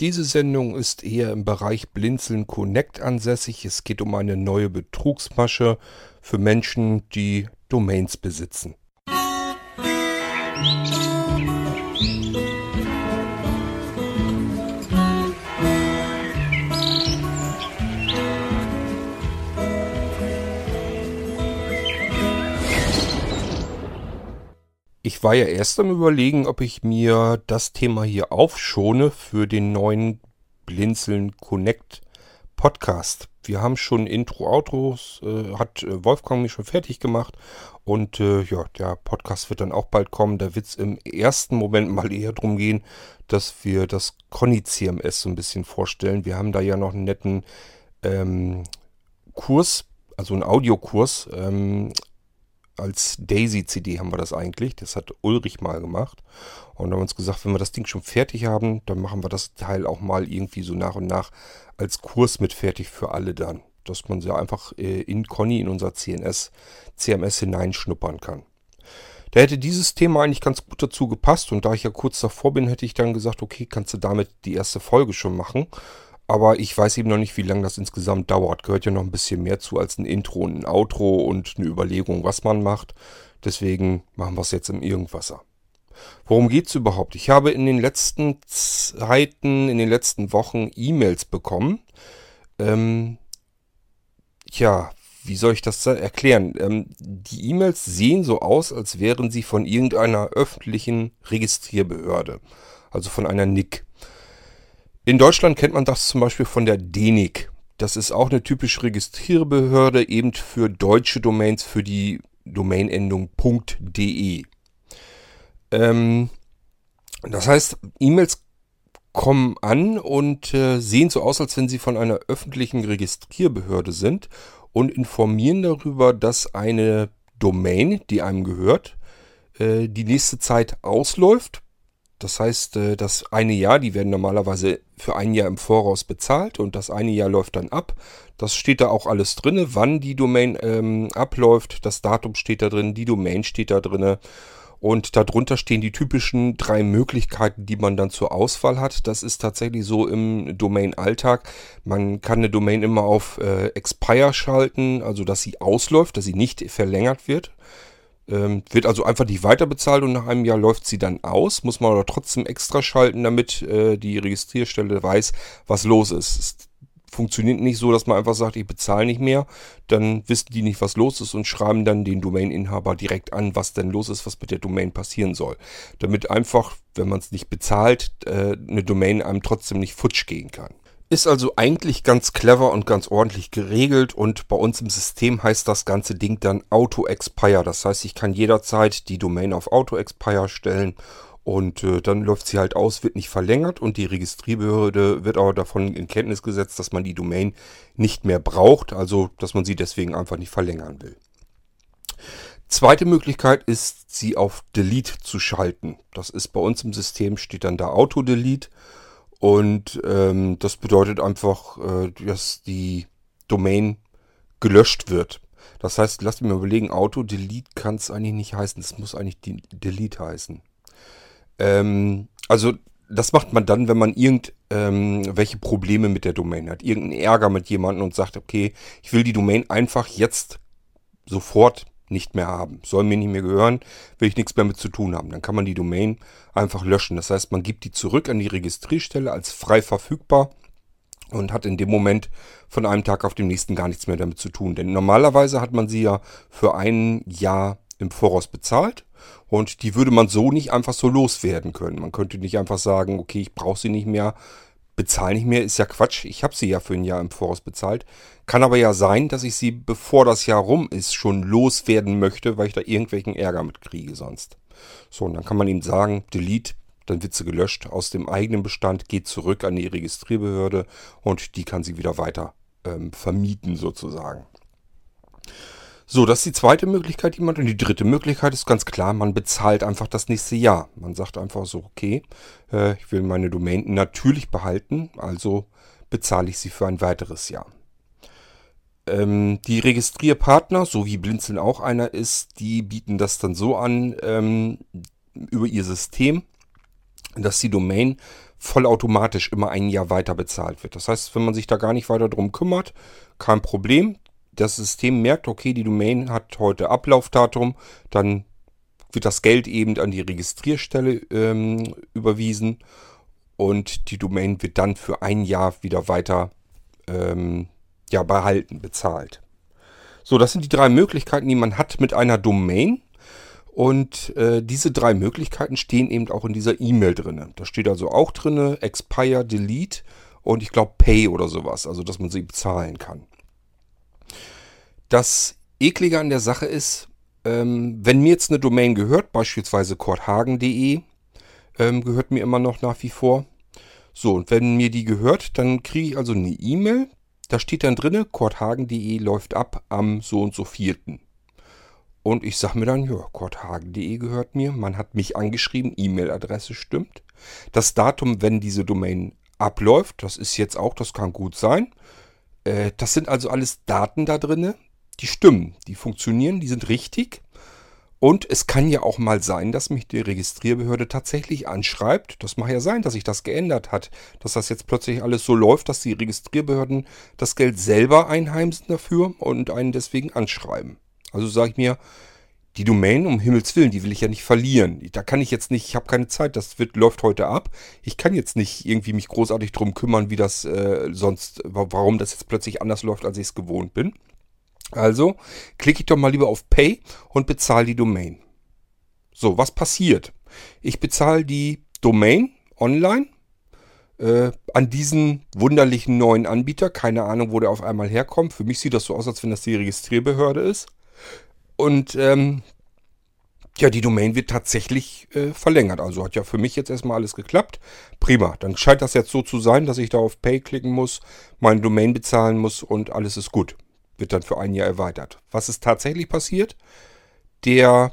Diese Sendung ist eher im Bereich Blinzeln Connect ansässig. Es geht um eine neue Betrugsmasche für Menschen, die Domains besitzen. Ich war ja erst am überlegen, ob ich mir das Thema hier aufschone für den neuen Blinzeln Connect Podcast. Wir haben schon Intro, Outros, äh, hat äh, Wolfgang mir schon fertig gemacht und äh, ja, der Podcast wird dann auch bald kommen. Da wird es im ersten Moment mal eher darum gehen, dass wir das Conny CMS so ein bisschen vorstellen. Wir haben da ja noch einen netten ähm, Kurs, also einen Audiokurs ähm, als Daisy-CD haben wir das eigentlich. Das hat Ulrich mal gemacht. Und haben uns gesagt, wenn wir das Ding schon fertig haben, dann machen wir das Teil auch mal irgendwie so nach und nach als Kurs mit fertig für alle dann. Dass man sie einfach äh, in Conny, in unser CNS, CMS hineinschnuppern kann. Da hätte dieses Thema eigentlich ganz gut dazu gepasst. Und da ich ja kurz davor bin, hätte ich dann gesagt, okay, kannst du damit die erste Folge schon machen. Aber ich weiß eben noch nicht, wie lange das insgesamt dauert. Gehört ja noch ein bisschen mehr zu als ein Intro und ein Outro und eine Überlegung, was man macht. Deswegen machen wir es jetzt im Irgendwasser. Worum geht's überhaupt? Ich habe in den letzten Zeiten, in den letzten Wochen E-Mails bekommen. Ähm, ja, wie soll ich das erklären? Ähm, die E-Mails sehen so aus, als wären sie von irgendeiner öffentlichen Registrierbehörde. Also von einer NIC. In Deutschland kennt man das zum Beispiel von der DENIC. Das ist auch eine typische Registrierbehörde eben für deutsche Domains für die Domainendung .de. Ähm, das heißt, E-Mails kommen an und äh, sehen so aus, als wenn sie von einer öffentlichen Registrierbehörde sind und informieren darüber, dass eine Domain, die einem gehört, äh, die nächste Zeit ausläuft das heißt, äh, das eine Jahr, die werden normalerweise für ein Jahr im Voraus bezahlt und das eine Jahr läuft dann ab. Das steht da auch alles drin, wann die Domain ähm, abläuft. Das Datum steht da drin, die Domain steht da drin. Und darunter stehen die typischen drei Möglichkeiten, die man dann zur Auswahl hat. Das ist tatsächlich so im Domain-Alltag. Man kann eine Domain immer auf äh, Expire schalten, also dass sie ausläuft, dass sie nicht verlängert wird. Ähm, wird also einfach nicht weiterbezahlt und nach einem Jahr läuft sie dann aus. Muss man aber trotzdem extra schalten, damit äh, die Registrierstelle weiß, was los ist. Es funktioniert nicht so, dass man einfach sagt, ich bezahle nicht mehr. Dann wissen die nicht, was los ist und schreiben dann den Domaininhaber direkt an, was denn los ist, was mit der Domain passieren soll. Damit einfach, wenn man es nicht bezahlt, äh, eine Domain einem trotzdem nicht futsch gehen kann. Ist also eigentlich ganz clever und ganz ordentlich geregelt und bei uns im System heißt das ganze Ding dann Auto-Expire. Das heißt, ich kann jederzeit die Domain auf Auto-Expire stellen und äh, dann läuft sie halt aus, wird nicht verlängert und die Registrierbehörde wird aber davon in Kenntnis gesetzt, dass man die Domain nicht mehr braucht, also dass man sie deswegen einfach nicht verlängern will. Zweite Möglichkeit ist, sie auf Delete zu schalten. Das ist bei uns im System, steht dann da Auto-Delete. Und ähm, das bedeutet einfach, äh, dass die Domain gelöscht wird. Das heißt, lasst mich mal überlegen, Auto-Delete kann es eigentlich nicht heißen. Es muss eigentlich die Delete heißen. Ähm, also das macht man dann, wenn man irgendwelche ähm, Probleme mit der Domain hat. Irgendeinen Ärger mit jemandem und sagt, okay, ich will die Domain einfach jetzt sofort nicht mehr haben. Soll mir nicht mehr gehören, will ich nichts mehr mit zu tun haben. Dann kann man die Domain einfach löschen. Das heißt, man gibt die zurück an die Registrierstelle als frei verfügbar und hat in dem Moment von einem Tag auf den nächsten gar nichts mehr damit zu tun. Denn normalerweise hat man sie ja für ein Jahr im Voraus bezahlt und die würde man so nicht einfach so loswerden können. Man könnte nicht einfach sagen, okay, ich brauche sie nicht mehr, bezahle nicht mehr, ist ja Quatsch. Ich habe sie ja für ein Jahr im Voraus bezahlt. Kann aber ja sein, dass ich sie, bevor das Jahr rum ist, schon loswerden möchte, weil ich da irgendwelchen Ärger mit kriege sonst. So, und dann kann man ihm sagen, delete, dann wird sie gelöscht aus dem eigenen Bestand, geht zurück an die Registrierbehörde und die kann sie wieder weiter ähm, vermieten sozusagen. So, das ist die zweite Möglichkeit, die man. Und die dritte Möglichkeit ist ganz klar, man bezahlt einfach das nächste Jahr. Man sagt einfach so, okay, äh, ich will meine Domain natürlich behalten, also bezahle ich sie für ein weiteres Jahr. Ähm, die Registrierpartner, so wie Blinzeln auch einer ist, die bieten das dann so an ähm, über ihr System, dass die Domain vollautomatisch immer ein Jahr weiter bezahlt wird. Das heißt, wenn man sich da gar nicht weiter drum kümmert, kein Problem. Das System merkt, okay, die Domain hat heute Ablaufdatum, dann wird das Geld eben an die Registrierstelle ähm, überwiesen und die Domain wird dann für ein Jahr wieder weiter ähm, ja, behalten, bezahlt. So, das sind die drei Möglichkeiten, die man hat mit einer Domain. Und äh, diese drei Möglichkeiten stehen eben auch in dieser E-Mail drin. Da steht also auch drin Expire, Delete und ich glaube Pay oder sowas, also dass man sie bezahlen kann. Das Eklige an der Sache ist, ähm, wenn mir jetzt eine Domain gehört, beispielsweise korthagen.de, ähm, gehört mir immer noch nach wie vor. So, und wenn mir die gehört, dann kriege ich also eine E-Mail. Da steht dann drin, korthagen.de läuft ab am so und so vierten. Und ich sage mir dann, ja, korthagen.de gehört mir. Man hat mich angeschrieben, E-Mail-Adresse stimmt. Das Datum, wenn diese Domain abläuft, das ist jetzt auch, das kann gut sein. Äh, das sind also alles Daten da drin, die stimmen, die funktionieren, die sind richtig. Und es kann ja auch mal sein, dass mich die Registrierbehörde tatsächlich anschreibt. Das mag ja sein, dass sich das geändert hat. Dass das jetzt plötzlich alles so läuft, dass die Registrierbehörden das Geld selber einheimsen dafür und einen deswegen anschreiben. Also sage ich mir, die Domain, um Himmels Willen, die will ich ja nicht verlieren. Da kann ich jetzt nicht, ich habe keine Zeit, das wird, läuft heute ab. Ich kann jetzt nicht irgendwie mich großartig drum kümmern, wie das äh, sonst, warum das jetzt plötzlich anders läuft, als ich es gewohnt bin. Also klicke ich doch mal lieber auf Pay und bezahle die Domain. So, was passiert? Ich bezahle die Domain online äh, an diesen wunderlichen neuen Anbieter. Keine Ahnung, wo der auf einmal herkommt. Für mich sieht das so aus, als wenn das die Registrierbehörde ist. Und ähm, ja, die Domain wird tatsächlich äh, verlängert. Also hat ja für mich jetzt erstmal alles geklappt. Prima. Dann scheint das jetzt so zu sein, dass ich da auf Pay klicken muss, meine Domain bezahlen muss und alles ist gut. Wird dann für ein Jahr erweitert. Was ist tatsächlich passiert? Der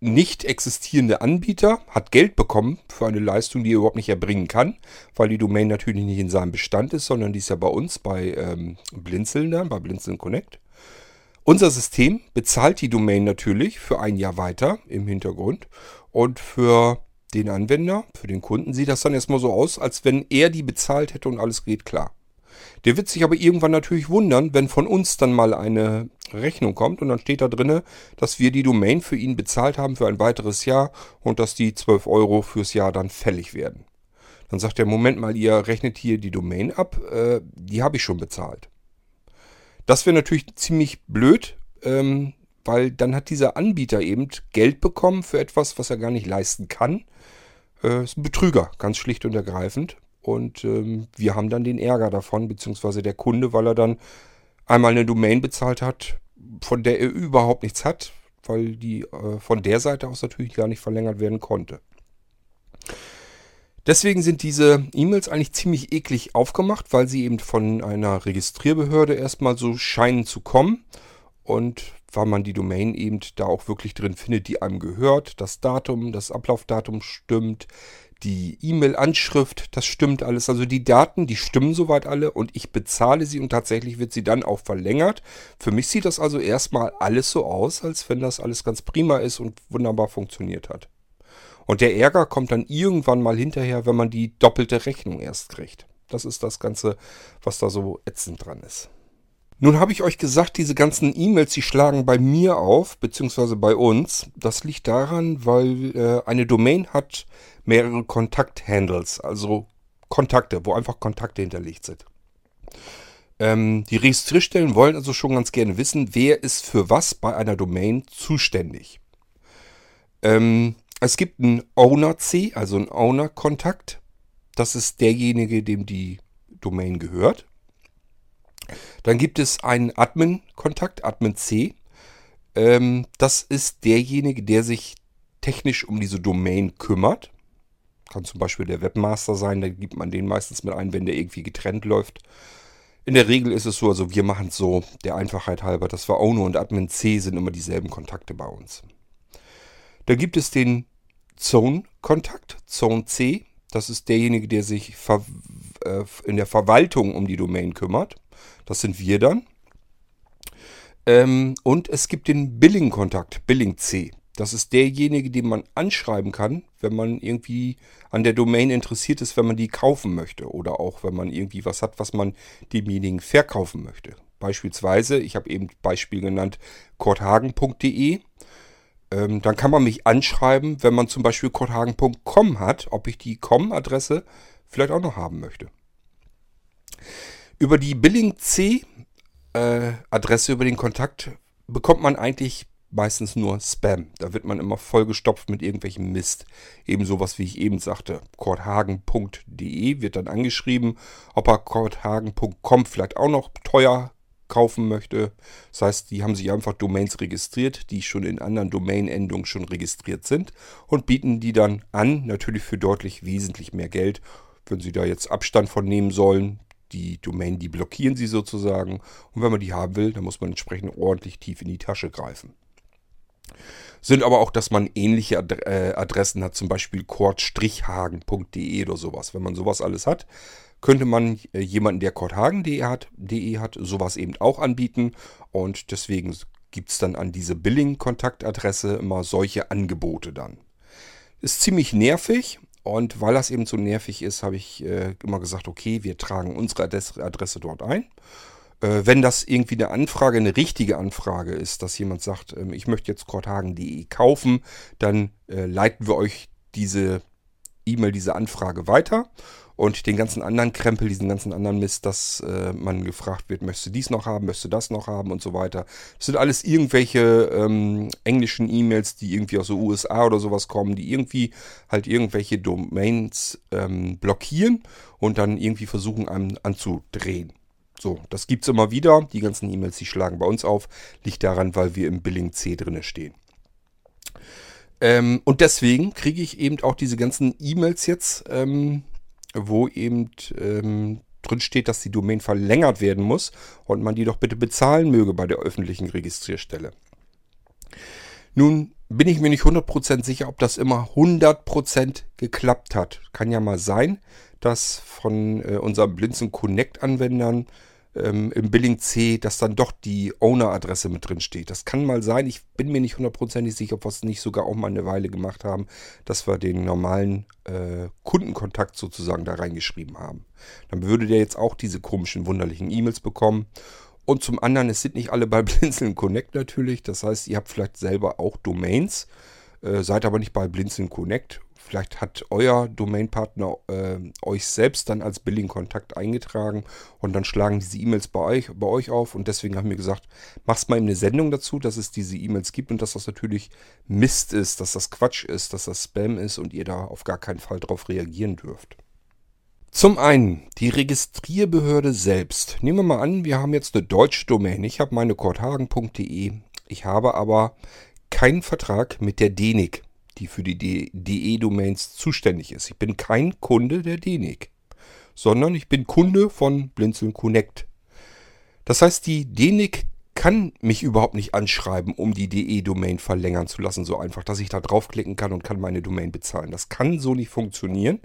nicht existierende Anbieter hat Geld bekommen für eine Leistung, die er überhaupt nicht erbringen kann, weil die Domain natürlich nicht in seinem Bestand ist, sondern die ist ja bei uns bei ähm, Blinzeln dann, bei Blinzeln Connect. Unser System bezahlt die Domain natürlich für ein Jahr weiter im Hintergrund und für den Anwender, für den Kunden sieht das dann erstmal so aus, als wenn er die bezahlt hätte und alles geht klar. Der wird sich aber irgendwann natürlich wundern, wenn von uns dann mal eine Rechnung kommt und dann steht da drinne, dass wir die Domain für ihn bezahlt haben für ein weiteres Jahr und dass die 12 Euro fürs Jahr dann fällig werden. Dann sagt er, Moment mal, ihr rechnet hier die Domain ab, äh, die habe ich schon bezahlt. Das wäre natürlich ziemlich blöd, ähm, weil dann hat dieser Anbieter eben Geld bekommen für etwas, was er gar nicht leisten kann. Äh, ist ein Betrüger, ganz schlicht und ergreifend. Und ähm, wir haben dann den Ärger davon, beziehungsweise der Kunde, weil er dann einmal eine Domain bezahlt hat, von der er überhaupt nichts hat, weil die äh, von der Seite aus natürlich gar nicht verlängert werden konnte. Deswegen sind diese E-Mails eigentlich ziemlich eklig aufgemacht, weil sie eben von einer Registrierbehörde erstmal so scheinen zu kommen. Und weil man die Domain eben da auch wirklich drin findet, die einem gehört. Das Datum, das Ablaufdatum stimmt. Die E-Mail-Anschrift, das stimmt alles. Also die Daten, die stimmen soweit alle und ich bezahle sie und tatsächlich wird sie dann auch verlängert. Für mich sieht das also erstmal alles so aus, als wenn das alles ganz prima ist und wunderbar funktioniert hat. Und der Ärger kommt dann irgendwann mal hinterher, wenn man die doppelte Rechnung erst kriegt. Das ist das Ganze, was da so ätzend dran ist. Nun habe ich euch gesagt, diese ganzen E-Mails, die schlagen bei mir auf, beziehungsweise bei uns. Das liegt daran, weil äh, eine Domain hat mehrere Kontakthandles, also Kontakte, wo einfach Kontakte hinterlegt sind. Ähm, die Registrierstellen wollen also schon ganz gerne wissen, wer ist für was bei einer Domain zuständig. Ähm, es gibt einen Owner-C, also einen Owner-Kontakt. Das ist derjenige, dem die Domain gehört. Dann gibt es einen Admin-Kontakt, Admin-C. Ähm, das ist derjenige, der sich technisch um diese Domain kümmert. Kann zum Beispiel der Webmaster sein, da gibt man den meistens mit ein, wenn der irgendwie getrennt läuft. In der Regel ist es so, also wir machen es so, der Einfachheit halber, dass wir Owner und Admin C sind immer dieselben Kontakte bei uns. Da gibt es den Zone-Kontakt, Zone C. Das ist derjenige, der sich äh, in der Verwaltung um die Domain kümmert. Das sind wir dann. Ähm, und es gibt den Billing-Kontakt, Billing C. Das ist derjenige, den man anschreiben kann, wenn man irgendwie an der Domain interessiert ist, wenn man die kaufen möchte. Oder auch, wenn man irgendwie was hat, was man demjenigen verkaufen möchte. Beispielsweise, ich habe eben Beispiel genannt, korthagen.de. Ähm, dann kann man mich anschreiben, wenn man zum Beispiel korthagen.com hat, ob ich die com-Adresse vielleicht auch noch haben möchte. Über die Billing C äh, Adresse, über den Kontakt bekommt man eigentlich meistens nur Spam. Da wird man immer vollgestopft mit irgendwelchem Mist. Eben sowas, wie ich eben sagte. korthagen.de wird dann angeschrieben, ob er korthagen.com vielleicht auch noch teuer kaufen möchte. Das heißt, die haben sich einfach Domains registriert, die schon in anderen Domain-Endungen schon registriert sind und bieten die dann an, natürlich für deutlich wesentlich mehr Geld. Wenn sie da jetzt Abstand von nehmen sollen, die Domain, die blockieren sie sozusagen. Und wenn man die haben will, dann muss man entsprechend ordentlich tief in die Tasche greifen sind aber auch, dass man ähnliche äh, Adressen hat, zum Beispiel kord-hagen.de oder sowas. Wenn man sowas alles hat, könnte man äh, jemanden, der kordhagen.de hat, hat, sowas eben auch anbieten. Und deswegen gibt es dann an diese Billing-Kontaktadresse immer solche Angebote dann. Ist ziemlich nervig. Und weil das eben so nervig ist, habe ich äh, immer gesagt, okay, wir tragen unsere Adresse dort ein. Äh, wenn das irgendwie eine Anfrage, eine richtige Anfrage ist, dass jemand sagt, ähm, ich möchte jetzt korthagen.de kaufen, dann äh, leiten wir euch diese E-Mail, diese Anfrage weiter. Und den ganzen anderen Krempel, diesen ganzen anderen Mist, dass äh, man gefragt wird, möchtest du dies noch haben, möchtest du das noch haben und so weiter. Das sind alles irgendwelche ähm, englischen E-Mails, die irgendwie aus den USA oder sowas kommen, die irgendwie halt irgendwelche Domains ähm, blockieren und dann irgendwie versuchen, einem anzudrehen. So, das gibt es immer wieder. Die ganzen E-Mails, die schlagen bei uns auf. Liegt daran, weil wir im Billing C drinne stehen. Ähm, und deswegen kriege ich eben auch diese ganzen E-Mails jetzt, ähm, wo eben ähm, drin steht, dass die Domain verlängert werden muss und man die doch bitte bezahlen möge bei der öffentlichen Registrierstelle. Nun bin ich mir nicht 100% sicher, ob das immer 100% geklappt hat. Kann ja mal sein, dass von äh, unseren Blinzen Connect Anwendern ähm, im Billing C, dass dann doch die Owner-Adresse mit drin steht. Das kann mal sein. Ich bin mir nicht hundertprozentig sicher, ob wir es nicht sogar auch mal eine Weile gemacht haben, dass wir den normalen äh, Kundenkontakt sozusagen da reingeschrieben haben. Dann würde der jetzt auch diese komischen, wunderlichen E-Mails bekommen. Und zum anderen, es sind nicht alle bei Blinzeln Connect natürlich. Das heißt, ihr habt vielleicht selber auch Domains, äh, seid aber nicht bei Blinzeln Connect Vielleicht hat euer Domainpartner äh, euch selbst dann als Billing-Kontakt eingetragen und dann schlagen diese E-Mails bei euch, bei euch auf. Und deswegen haben wir gesagt, mach's mal eben eine Sendung dazu, dass es diese E-Mails gibt und dass das natürlich Mist ist, dass das Quatsch ist, dass das Spam ist und ihr da auf gar keinen Fall drauf reagieren dürft. Zum einen die Registrierbehörde selbst. Nehmen wir mal an, wir haben jetzt eine deutsche Domain. Ich habe meine korthagen.de. Ich habe aber keinen Vertrag mit der DENIC die für die DE-Domains zuständig ist. Ich bin kein Kunde der DENIC, sondern ich bin Kunde von Blinzeln Connect. Das heißt, die DENIC kann mich überhaupt nicht anschreiben, um die DE-Domain verlängern zu lassen, so einfach, dass ich da draufklicken kann und kann meine Domain bezahlen. Das kann so nicht funktionieren,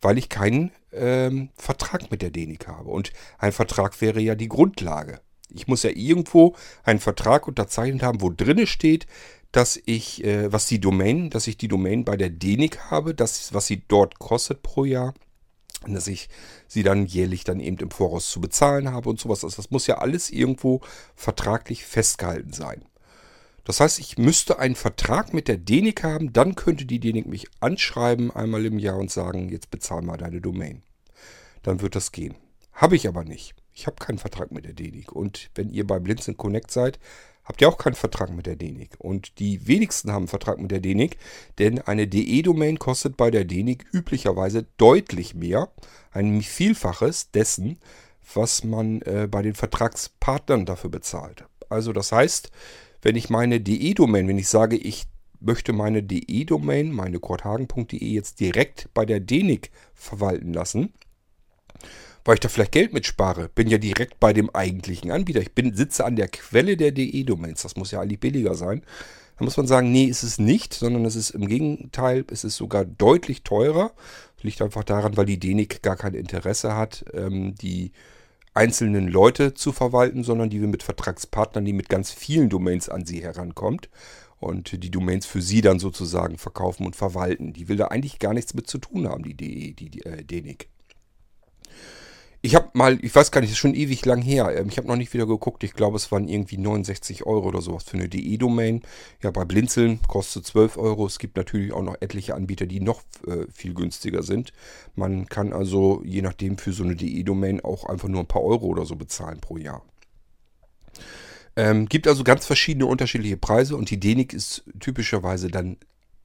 weil ich keinen ähm, Vertrag mit der DENIC habe. Und ein Vertrag wäre ja die Grundlage. Ich muss ja irgendwo einen Vertrag unterzeichnet haben, wo drinne steht, dass ich, äh, was die Domain, dass ich die Domain bei der DENIC habe, das, was sie dort kostet pro Jahr. Und dass ich sie dann jährlich dann eben im Voraus zu bezahlen habe und sowas. Also das muss ja alles irgendwo vertraglich festgehalten sein. Das heißt, ich müsste einen Vertrag mit der DENIC haben, dann könnte die DENIC mich anschreiben einmal im Jahr und sagen, jetzt bezahl mal deine Domain. Dann wird das gehen. Habe ich aber nicht. Ich habe keinen Vertrag mit der DENIC. Und wenn ihr bei Blinzeln Connect seid, habt ihr auch keinen Vertrag mit der DENIC. Und die wenigsten haben einen Vertrag mit der DENIC, denn eine DE-Domain kostet bei der DENIC üblicherweise deutlich mehr, ein Vielfaches dessen, was man äh, bei den Vertragspartnern dafür bezahlt. Also das heißt, wenn ich meine DE-Domain, wenn ich sage, ich möchte meine DE-Domain, meine korthagen.de jetzt direkt bei der DENIC verwalten lassen, weil ich da vielleicht Geld mitspare. Bin ja direkt bei dem eigentlichen Anbieter. Ich bin, sitze an der Quelle der DE-Domains. Das muss ja eigentlich billiger sein. Da muss man sagen, nee, ist es nicht, sondern es ist im Gegenteil, es ist sogar deutlich teurer. Das liegt einfach daran, weil die DENIC gar kein Interesse hat, ähm, die einzelnen Leute zu verwalten, sondern die wir mit Vertragspartnern, die mit ganz vielen Domains an sie herankommt. und die Domains für sie dann sozusagen verkaufen und verwalten. Die will da eigentlich gar nichts mit zu tun haben, die DE, die, die äh, DENIC. Ich habe mal, ich weiß gar nicht, das ist schon ewig lang her. Ähm, ich habe noch nicht wieder geguckt. Ich glaube, es waren irgendwie 69 Euro oder sowas für eine DE-Domain. Ja, bei Blinzeln kostet 12 Euro. Es gibt natürlich auch noch etliche Anbieter, die noch äh, viel günstiger sind. Man kann also je nachdem für so eine DE-Domain auch einfach nur ein paar Euro oder so bezahlen pro Jahr. Ähm, gibt also ganz verschiedene unterschiedliche Preise und die DENIC ist typischerweise dann,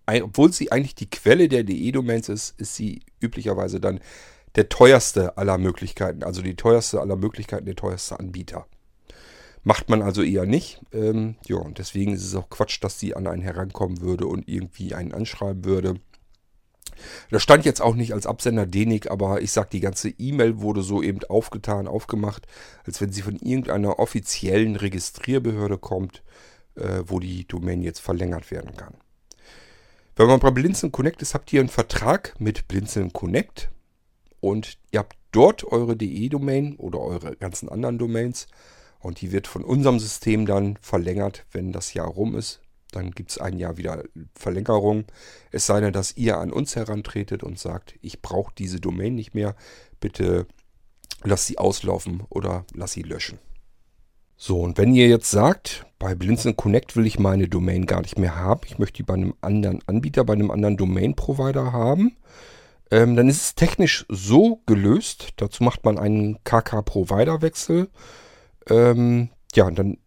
obwohl sie eigentlich die Quelle der DE-Domains ist, ist sie üblicherweise dann der teuerste aller Möglichkeiten, also die teuerste aller Möglichkeiten, der teuerste Anbieter. Macht man also eher nicht. Ähm, ja, und deswegen ist es auch Quatsch, dass sie an einen herankommen würde und irgendwie einen anschreiben würde. Da stand jetzt auch nicht als Absender Denik, aber ich sag, die ganze E-Mail wurde so eben aufgetan, aufgemacht, als wenn sie von irgendeiner offiziellen Registrierbehörde kommt, äh, wo die Domain jetzt verlängert werden kann. Wenn man bei Blinzeln Connect ist, habt ihr einen Vertrag mit Blinzeln Connect und ihr habt dort eure DE-Domain oder eure ganzen anderen Domains und die wird von unserem System dann verlängert, wenn das Jahr rum ist. Dann gibt es ein Jahr wieder Verlängerung. Es sei denn, dass ihr an uns herantretet und sagt, ich brauche diese Domain nicht mehr. Bitte lasst sie auslaufen oder lasst sie löschen. So, und wenn ihr jetzt sagt, bei Blinzeln Connect will ich meine Domain gar nicht mehr haben, ich möchte die bei einem anderen Anbieter, bei einem anderen Domain-Provider haben, ähm, dann ist es technisch so gelöst. Dazu macht man einen KK-Provider-Wechsel. Ähm, ja, dann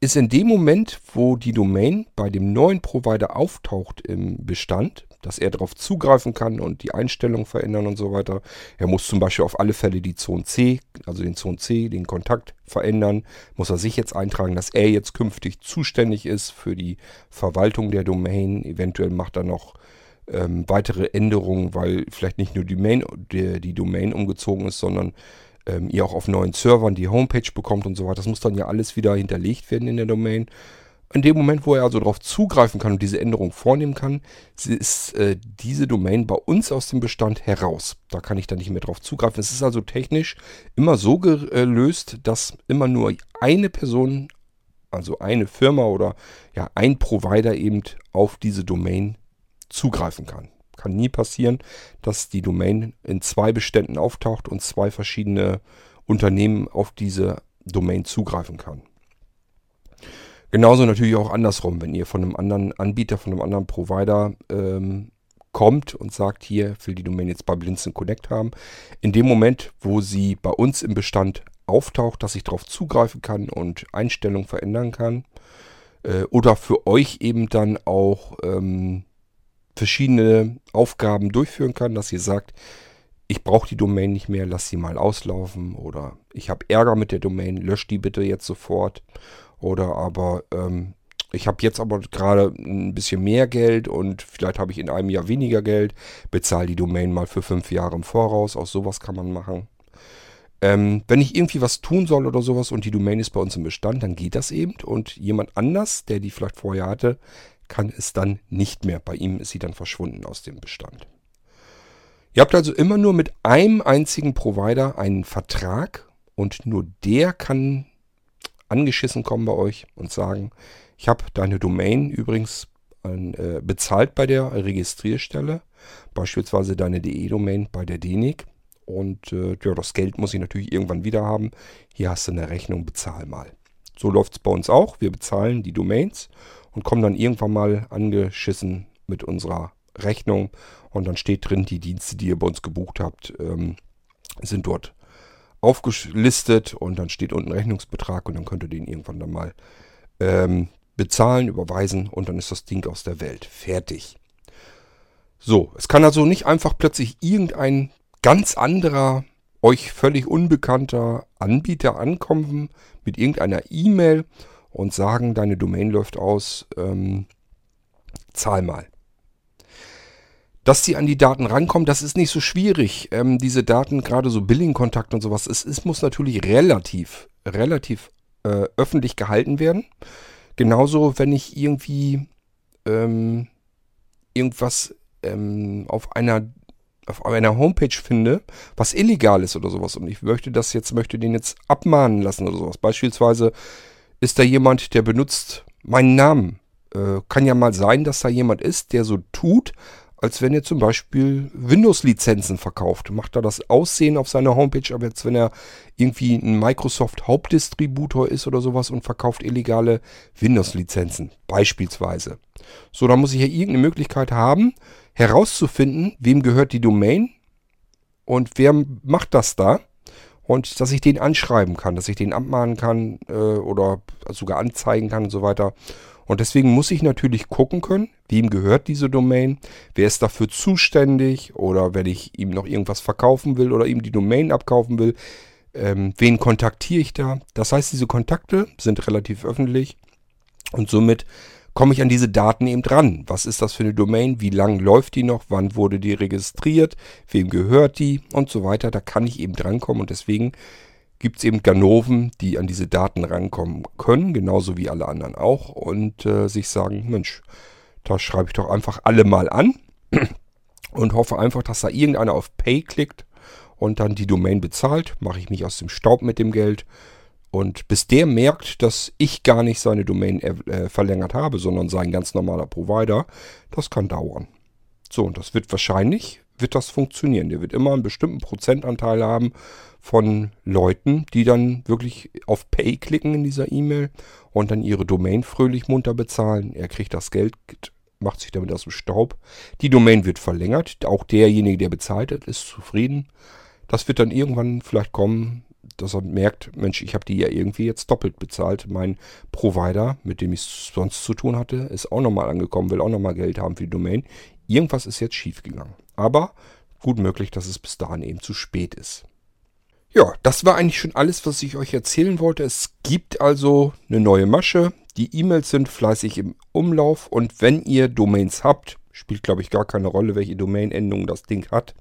ist in dem Moment, wo die Domain bei dem neuen Provider auftaucht im Bestand, dass er darauf zugreifen kann und die Einstellungen verändern und so weiter. Er muss zum Beispiel auf alle Fälle die Zone C, also den Zone C, den Kontakt verändern. Muss er sich jetzt eintragen, dass er jetzt künftig zuständig ist für die Verwaltung der Domain. Eventuell macht er noch ähm, weitere Änderungen, weil vielleicht nicht nur die, Main, die, die Domain umgezogen ist, sondern ähm, ihr auch auf neuen Servern die Homepage bekommt und so weiter. Das muss dann ja alles wieder hinterlegt werden in der Domain. In dem Moment, wo er also darauf zugreifen kann und diese Änderung vornehmen kann, ist äh, diese Domain bei uns aus dem Bestand heraus. Da kann ich dann nicht mehr drauf zugreifen. Es ist also technisch immer so gelöst, dass immer nur eine Person, also eine Firma oder ja ein Provider eben auf diese Domain zugreifen kann. Kann nie passieren, dass die Domain in zwei Beständen auftaucht und zwei verschiedene Unternehmen auf diese Domain zugreifen kann. Genauso natürlich auch andersrum, wenn ihr von einem anderen Anbieter, von einem anderen Provider ähm, kommt und sagt, hier, will die Domain jetzt bei Blinzen Connect haben. In dem Moment, wo sie bei uns im Bestand auftaucht, dass ich darauf zugreifen kann und Einstellungen verändern kann. Äh, oder für euch eben dann auch ähm, verschiedene Aufgaben durchführen kann, dass ihr sagt, ich brauche die Domain nicht mehr, lass sie mal auslaufen oder ich habe Ärger mit der Domain, löscht die bitte jetzt sofort oder aber ähm, ich habe jetzt aber gerade ein bisschen mehr Geld und vielleicht habe ich in einem Jahr weniger Geld, bezahle die Domain mal für fünf Jahre im Voraus, auch sowas kann man machen. Ähm, wenn ich irgendwie was tun soll oder sowas und die Domain ist bei uns im Bestand, dann geht das eben und jemand anders, der die vielleicht vorher hatte, kann es dann nicht mehr. Bei ihm ist sie dann verschwunden aus dem Bestand. Ihr habt also immer nur mit einem einzigen Provider einen Vertrag und nur der kann angeschissen kommen bei euch und sagen, ich habe deine Domain übrigens äh, bezahlt bei der Registrierstelle, beispielsweise deine DE-Domain bei der DENIC. Und äh, ja, das Geld muss ich natürlich irgendwann wieder haben. Hier hast du eine Rechnung, bezahl mal. So läuft es bei uns auch. Wir bezahlen die Domains und kommen dann irgendwann mal angeschissen mit unserer Rechnung und dann steht drin, die Dienste, die ihr bei uns gebucht habt, ähm, sind dort aufgelistet und dann steht unten Rechnungsbetrag und dann könnt ihr den irgendwann dann mal ähm, bezahlen, überweisen und dann ist das Ding aus der Welt. Fertig. So, es kann also nicht einfach plötzlich irgendein ganz anderer, euch völlig unbekannter Anbieter ankommen mit irgendeiner E-Mail und sagen, deine Domain läuft aus, ähm, zahl mal. Dass die an die Daten rankommen, das ist nicht so schwierig. Ähm, diese Daten, gerade so Billing-Kontakt und sowas, es, es muss natürlich relativ, relativ äh, öffentlich gehalten werden. Genauso, wenn ich irgendwie ähm, irgendwas ähm, auf einer auf einer Homepage finde, was illegal ist oder sowas und ich möchte das jetzt, möchte den jetzt abmahnen lassen oder sowas. Beispielsweise ist da jemand, der benutzt meinen Namen Äh, kann ja mal sein, dass da jemand ist, der so tut, als wenn er zum Beispiel Windows-Lizenzen verkauft. Macht er das Aussehen auf seiner Homepage, aber jetzt, wenn er irgendwie ein Microsoft-Hauptdistributor ist oder sowas und verkauft illegale Windows-Lizenzen, beispielsweise. So, da muss ich ja irgendeine Möglichkeit haben, herauszufinden, wem gehört die Domain und wer macht das da. Und dass ich den anschreiben kann, dass ich den abmahnen kann äh, oder sogar anzeigen kann und so weiter. Und deswegen muss ich natürlich gucken können, wem gehört diese Domain, wer ist dafür zuständig oder wenn ich ihm noch irgendwas verkaufen will oder ihm die Domain abkaufen will, ähm, wen kontaktiere ich da. Das heißt, diese Kontakte sind relativ öffentlich und somit komme ich an diese Daten eben dran. Was ist das für eine Domain? Wie lang läuft die noch? Wann wurde die registriert? Wem gehört die? Und so weiter. Da kann ich eben drankommen und deswegen gibt es eben Ganoven, die an diese Daten rankommen können, genauso wie alle anderen auch, und äh, sich sagen, Mensch, da schreibe ich doch einfach alle mal an und hoffe einfach, dass da irgendeiner auf Pay klickt und dann die Domain bezahlt, mache ich mich aus dem Staub mit dem Geld. Und bis der merkt, dass ich gar nicht seine Domain äh, verlängert habe, sondern sein ganz normaler Provider, das kann dauern. So, und das wird wahrscheinlich, wird das funktionieren. Der wird immer einen bestimmten Prozentanteil haben von Leuten, die dann wirklich auf Pay klicken in dieser E-Mail und dann ihre Domain fröhlich munter bezahlen. Er kriegt das Geld, macht sich damit aus dem Staub. Die Domain wird verlängert. Auch derjenige, der bezahlt hat, ist zufrieden. Das wird dann irgendwann vielleicht kommen, dass er merkt, Mensch, ich habe die ja irgendwie jetzt doppelt bezahlt. Mein Provider, mit dem ich sonst zu tun hatte, ist auch nochmal angekommen, will auch nochmal Geld haben für die Domain. Irgendwas ist jetzt schiefgegangen. Aber gut möglich, dass es bis dahin eben zu spät ist. Ja, das war eigentlich schon alles, was ich euch erzählen wollte. Es gibt also eine neue Masche. Die E-Mails sind fleißig im Umlauf und wenn ihr Domains habt, spielt glaube ich gar keine Rolle, welche Domain-Endung das Ding hat.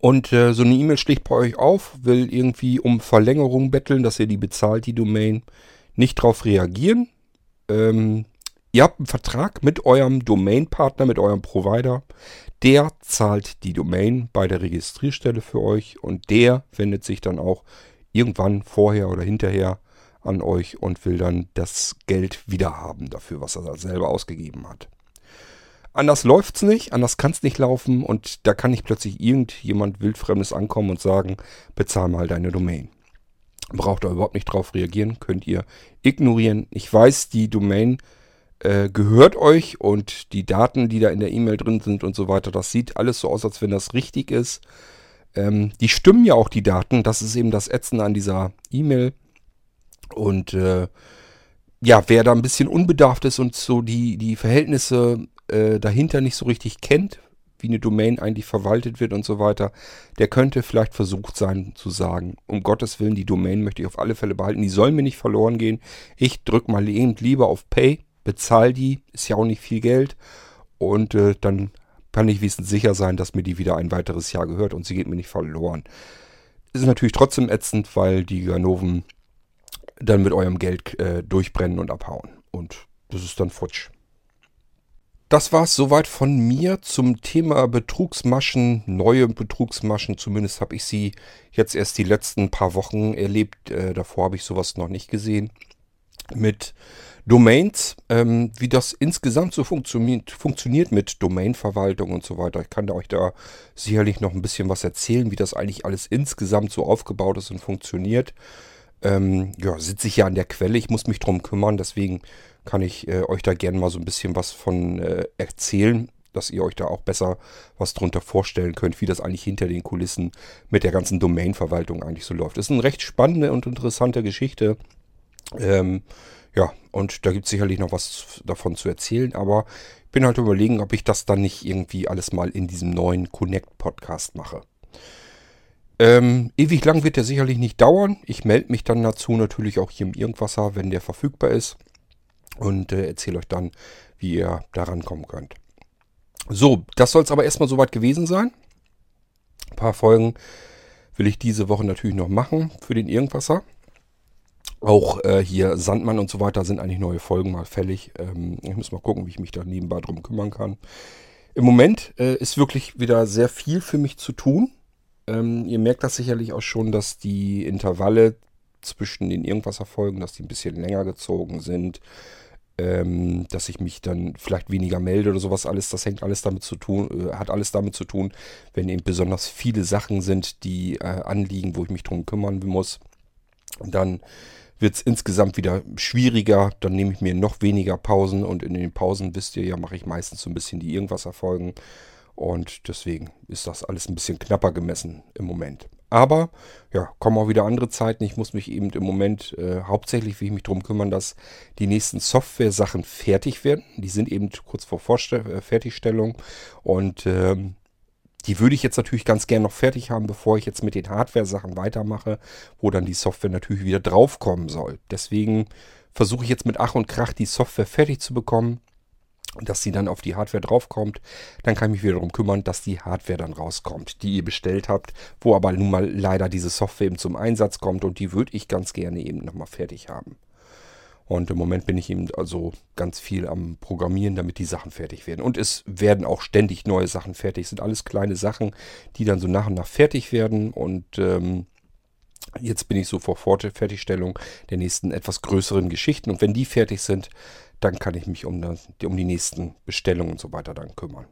Und äh, so eine E-Mail schlägt bei euch auf, will irgendwie um Verlängerung betteln, dass ihr die bezahlt, die Domain. Nicht darauf reagieren. Ähm, ihr habt einen Vertrag mit eurem Domain-Partner, mit eurem Provider. Der zahlt die Domain bei der Registrierstelle für euch und der wendet sich dann auch irgendwann vorher oder hinterher an euch und will dann das Geld wiederhaben dafür, was er selber ausgegeben hat. Anders läuft's nicht, anders kann's nicht laufen und da kann nicht plötzlich irgendjemand wildfremdes ankommen und sagen, bezahl mal deine Domain. Braucht ihr überhaupt nicht drauf reagieren, könnt ihr ignorieren. Ich weiß, die Domain äh, gehört euch und die Daten, die da in der E-Mail drin sind und so weiter, das sieht alles so aus, als wenn das richtig ist. Ähm, die stimmen ja auch die Daten, das ist eben das Ätzende an dieser E-Mail. Und äh, ja, wer da ein bisschen unbedarft ist und so die, die Verhältnisse äh, dahinter nicht so richtig kennt, wie eine Domain eigentlich verwaltet wird und so weiter, der könnte vielleicht versucht sein zu sagen, um Gottes Willen, die Domain möchte ich auf alle Fälle behalten, die soll mir nicht verloren gehen. Ich drücke mal eben lieber auf Pay bezahle die, ist ja auch nicht viel Geld. Und äh, dann kann ich wenigstens sicher sein, dass mir die wieder ein weiteres Jahr gehört und sie geht mir nicht verloren. Ist natürlich trotzdem ätzend, weil die Ganoven dann mit eurem Geld äh, durchbrennen und abhauen. Und das ist dann futsch. Das war es soweit von mir zum Thema Betrugsmaschen, neue Betrugsmaschen. Zumindest habe ich sie jetzt erst die letzten paar Wochen erlebt. Äh, davor habe ich sowas noch nicht gesehen. Mit Domains, ähm, wie das insgesamt so funktioniert, funktioniert mit Domainverwaltung und so weiter. Ich kann euch da sicherlich noch ein bisschen was erzählen, wie das eigentlich alles insgesamt so aufgebaut ist und funktioniert. Ähm, ja, sitze ich ja an der Quelle, ich muss mich drum kümmern, deswegen kann ich äh, euch da gerne mal so ein bisschen was von äh, erzählen, dass ihr euch da auch besser was drunter vorstellen könnt, wie das eigentlich hinter den Kulissen mit der ganzen Domainverwaltung eigentlich so läuft. Das ist eine recht spannende und interessante Geschichte. Ähm, ja, und da gibt es sicherlich noch was davon zu erzählen, aber ich bin halt überlegen, ob ich das dann nicht irgendwie alles mal in diesem neuen Connect-Podcast mache. Ähm, ewig lang wird der sicherlich nicht dauern. Ich melde mich dann dazu natürlich auch hier im Irgendwasser, wenn der verfügbar ist. Und äh, erzähle euch dann, wie ihr da rankommen könnt. So, das soll es aber erstmal soweit gewesen sein. Ein paar Folgen will ich diese Woche natürlich noch machen für den Irgendwasser. Auch äh, hier Sandmann und so weiter sind eigentlich neue Folgen mal fällig. Ähm, ich muss mal gucken, wie ich mich da nebenbei drum kümmern kann. Im Moment äh, ist wirklich wieder sehr viel für mich zu tun. Ähm, ihr merkt das sicherlich auch schon, dass die Intervalle zwischen den Irgendwasser-Folgen, dass die ein bisschen länger gezogen sind. Ähm, dass ich mich dann vielleicht weniger melde oder sowas alles. Das hängt alles damit zu tun, äh, hat alles damit zu tun, wenn eben besonders viele Sachen sind, die äh, anliegen, wo ich mich drum kümmern muss. dann wird es insgesamt wieder schwieriger. Dann nehme ich mir noch weniger Pausen und in den Pausen, wisst ihr ja, mache ich meistens so ein bisschen die irgendwas erfolgen. Und deswegen ist das alles ein bisschen knapper gemessen im Moment. Aber ja, kommen auch wieder andere Zeiten. Ich muss mich eben im Moment äh, hauptsächlich will ich mich darum kümmern, dass die nächsten Software-Sachen fertig werden. Die sind eben kurz vor Vorstell äh, Fertigstellung. Und ähm, die würde ich jetzt natürlich ganz gern noch fertig haben, bevor ich jetzt mit den Hardware-Sachen weitermache, wo dann die Software natürlich wieder draufkommen soll. Deswegen versuche ich jetzt mit Ach und Krach die Software fertig zu bekommen dass sie dann auf die Hardware draufkommt. Dann kann ich mich wieder darum kümmern, dass die Hardware dann rauskommt, die ihr bestellt habt, wo aber nun mal leider diese Software eben zum Einsatz kommt und die würde ich ganz gerne eben nochmal fertig haben. Und im Moment bin ich eben also ganz viel am Programmieren, damit die Sachen fertig werden. Und es werden auch ständig neue Sachen fertig. Es sind alles kleine Sachen, die dann so nach und nach fertig werden. Und ähm, jetzt bin ich so vor Fertigstellung der nächsten etwas größeren Geschichten. Und wenn die fertig sind, dann kann ich mich um, das, um die nächsten Bestellungen und so weiter dann kümmern.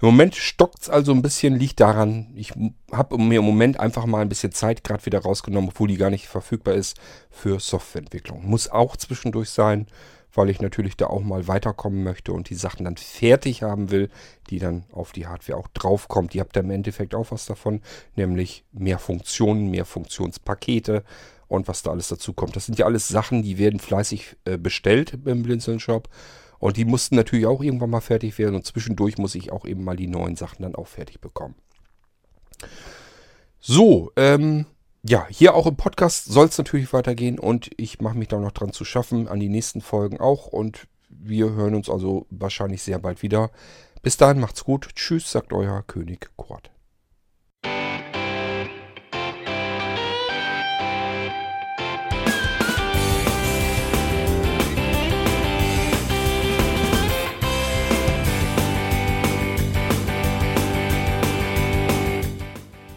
Im Moment stockt es also ein bisschen, liegt daran, ich habe mir im Moment einfach mal ein bisschen Zeit gerade wieder rausgenommen, obwohl die gar nicht verfügbar ist für Softwareentwicklung. Muss auch zwischendurch sein, weil ich natürlich da auch mal weiterkommen möchte und die Sachen dann fertig haben will, die dann auf die Hardware auch draufkommt. Ihr habt da im Endeffekt auch was davon, nämlich mehr Funktionen, mehr Funktionspakete und was da alles dazu kommt. Das sind ja alles Sachen, die werden fleißig äh, bestellt im Blinzeln Shop. Und die mussten natürlich auch irgendwann mal fertig werden. Und zwischendurch muss ich auch eben mal die neuen Sachen dann auch fertig bekommen. So, ähm, ja, hier auch im Podcast soll es natürlich weitergehen. Und ich mache mich da noch dran zu schaffen, an die nächsten Folgen auch. Und wir hören uns also wahrscheinlich sehr bald wieder. Bis dahin macht's gut. Tschüss, sagt euer König Kurt.